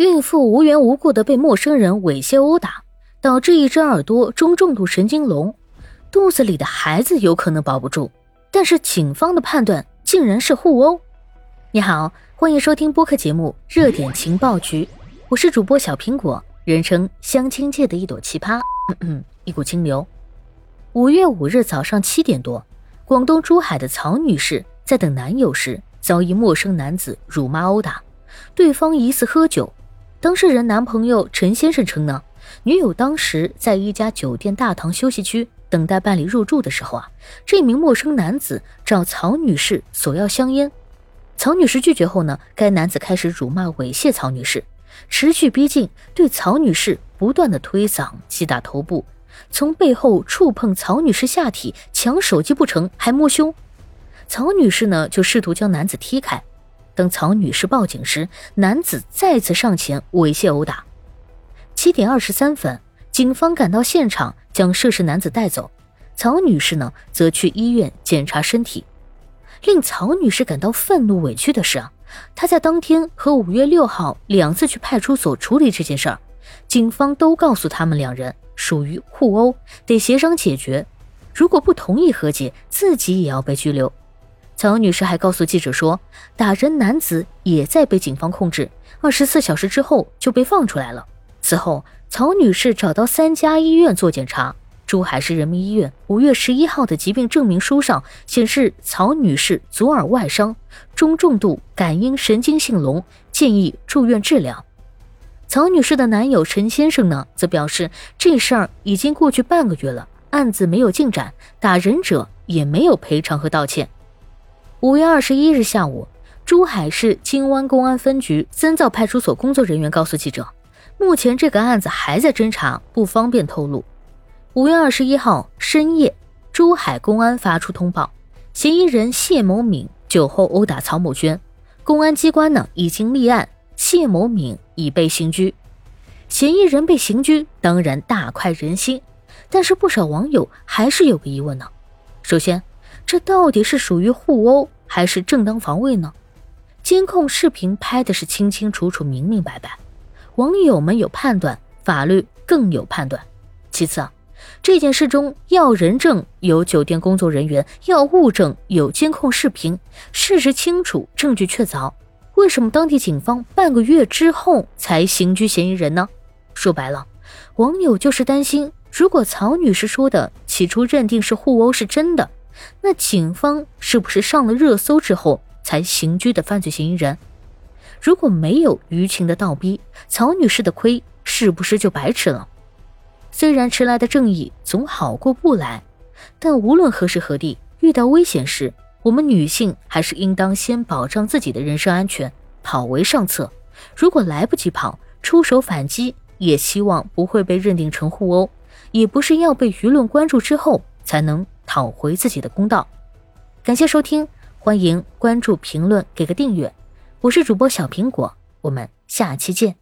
孕妇无缘无故的被陌生人猥亵殴打，导致一只耳朵中重度神经聋，肚子里的孩子有可能保不住。但是警方的判断竟然是互殴。你好，欢迎收听播客节目《热点情报局》，我是主播小苹果，人称相亲界的一朵奇葩，一股清流。五月五日早上七点多，广东珠海的曹女士在等男友时，遭一陌生男子辱骂殴打，对方疑似喝酒。当事人男朋友陈先生称呢，女友当时在一家酒店大堂休息区等待办理入住的时候啊，这名陌生男子找曹女士索要香烟，曹女士拒绝后呢，该男子开始辱骂猥亵曹女士，持续逼近，对曹女士不断的推搡、击打头部，从背后触碰曹女士下体，抢手机不成还摸胸，曹女士呢就试图将男子踢开。等曹女士报警时，男子再次上前猥亵殴打。七点二十三分，警方赶到现场，将涉事男子带走。曹女士呢，则去医院检查身体。令曹女士感到愤怒委屈的是啊，她在当天和五月六号两次去派出所处理这件事儿，警方都告诉他们两人属于互殴，得协商解决。如果不同意和解，自己也要被拘留。曹女士还告诉记者说，打人男子也在被警方控制，二十四小时之后就被放出来了。此后，曹女士找到三家医院做检查。珠海市人民医院五月十一号的疾病证明书上显示，曹女士左耳外伤，中重度感应神经性聋，建议住院治疗。曹女士的男友陈先生呢，则表示这事儿已经过去半个月了，案子没有进展，打人者也没有赔偿和道歉。五月二十一日下午，珠海市金湾公安分局三灶派出所工作人员告诉记者，目前这个案子还在侦查，不方便透露。五月二十一号深夜，珠海公安发出通报，嫌疑人谢某敏酒后殴打曹某娟，公安机关呢已经立案，谢某敏已被刑拘。嫌疑人被刑拘，当然大快人心，但是不少网友还是有个疑问呢。首先，这到底是属于互殴还是正当防卫呢？监控视频拍的是清清楚楚、明明白白，网友们有判断，法律更有判断。其次啊，这件事中要人证有酒店工作人员，要物证有监控视频，事实清楚，证据确凿，为什么当地警方半个月之后才刑拘嫌疑人呢？说白了，网友就是担心，如果曹女士说的起初认定是互殴是真的。那警方是不是上了热搜之后才刑拘的犯罪嫌疑人？如果没有舆情的倒逼，曹女士的亏是不是就白吃了？虽然迟来的正义总好过不来，但无论何时何地遇到危险时，我们女性还是应当先保障自己的人身安全，跑为上策。如果来不及跑，出手反击，也希望不会被认定成互殴，也不是要被舆论关注之后才能。讨回自己的公道。感谢收听，欢迎关注、评论、给个订阅。我是主播小苹果，我们下期见。